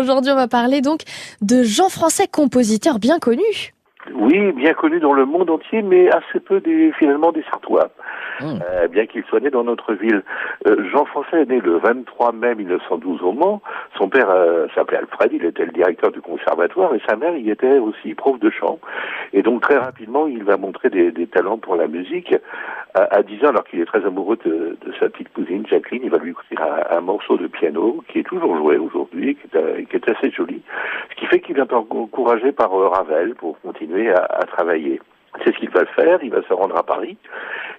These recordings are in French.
Aujourd'hui, on va parler donc de Jean Français, compositeur bien connu. Oui, bien connu dans le monde entier, mais assez peu des, finalement des Sartois. Hmm. Euh, bien qu'il soit né dans notre ville. Euh, Jean Français est né le 23 mai 1912 au Mans. Son père euh, s'appelait Alfred, il était le directeur du conservatoire, et sa mère y était aussi prof de chant. Et donc très rapidement, il va montrer des, des talents pour la musique. À, à 10 ans, alors qu'il est très amoureux de, de, sa petite cousine Jacqueline, il va lui écrire un, un, morceau de piano qui est toujours joué aujourd'hui, qui, qui, est assez joli. Fait qu'il est encouragé par Ravel pour continuer à, travailler. C'est ce qu'il va faire, il va se rendre à Paris.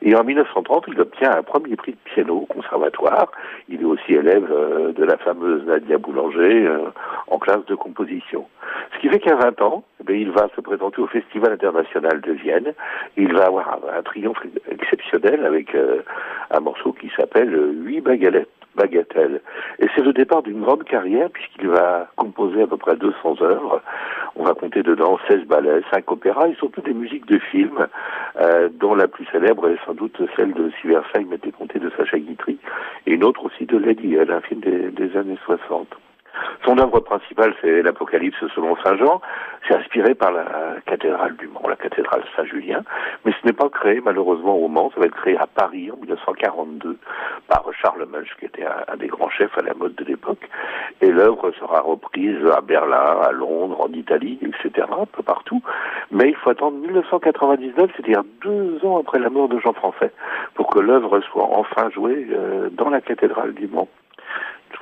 Et en 1930, il obtient un premier prix de piano au conservatoire. Il est aussi élève euh, de la fameuse Nadia Boulanger euh, en classe de composition. Ce qui fait qu'à 20 ans, eh il va se présenter au Festival international de Vienne. Il va avoir un, triomphe exceptionnel avec euh, un morceau qui s'appelle Huit baguettes. Bagatelle. Et c'est le départ d'une grande carrière puisqu'il va composer à peu près 200 œuvres. On va compter dedans 16 ballets, 5 opéras et surtout des musiques de films, euh, dont la plus célèbre est sans doute celle de Siversheim, était comptée de Sacha Guitry, et une autre aussi de Lady un film des, des années 60. Son œuvre principale, c'est l'Apocalypse selon Saint Jean. C'est inspiré par la cathédrale du Mans, la cathédrale Saint-Julien. Mais ce n'est pas créé malheureusement au Mans, ça va être créé à Paris en 1942 par Charles Munch, qui était un, des grands chefs à la mode de l'époque. Et l'œuvre sera reprise à Berlin, à Londres, en Italie, etc., un peu partout. Mais il faut attendre 1999, c'est-à-dire deux ans après la mort de Jean Français, pour que l'œuvre soit enfin jouée euh, dans la cathédrale du Mans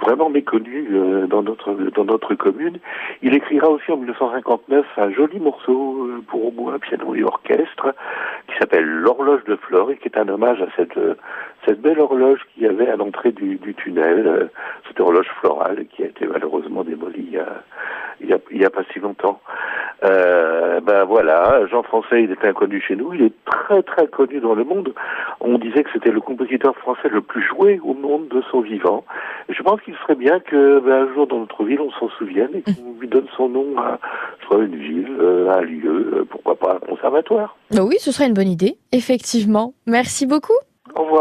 vraiment méconnu euh, dans notre dans notre commune. Il écrira aussi en 1959 un joli morceau euh, pour au moins piano et orchestre qui s'appelle l'horloge de Flore et qui est un hommage à cette euh, cette belle horloge qu'il y avait à l'entrée du, du tunnel, euh, cette horloge florale qui a été malheureusement démolie il y il y a, il y a pas si longtemps. Euh, ben voilà, Jean Français, il est inconnu chez nous, il est très très connu dans le monde. On disait que c'était le compositeur français le plus joué au monde de son vivant. Je pense qu'il serait bien que ben, un jour dans notre ville on s'en souvienne et qu'on lui donne son nom à soit une ville, euh, un lieu, euh, pourquoi pas un conservatoire. Oui, ce serait une bonne idée, effectivement. Merci beaucoup. Au revoir.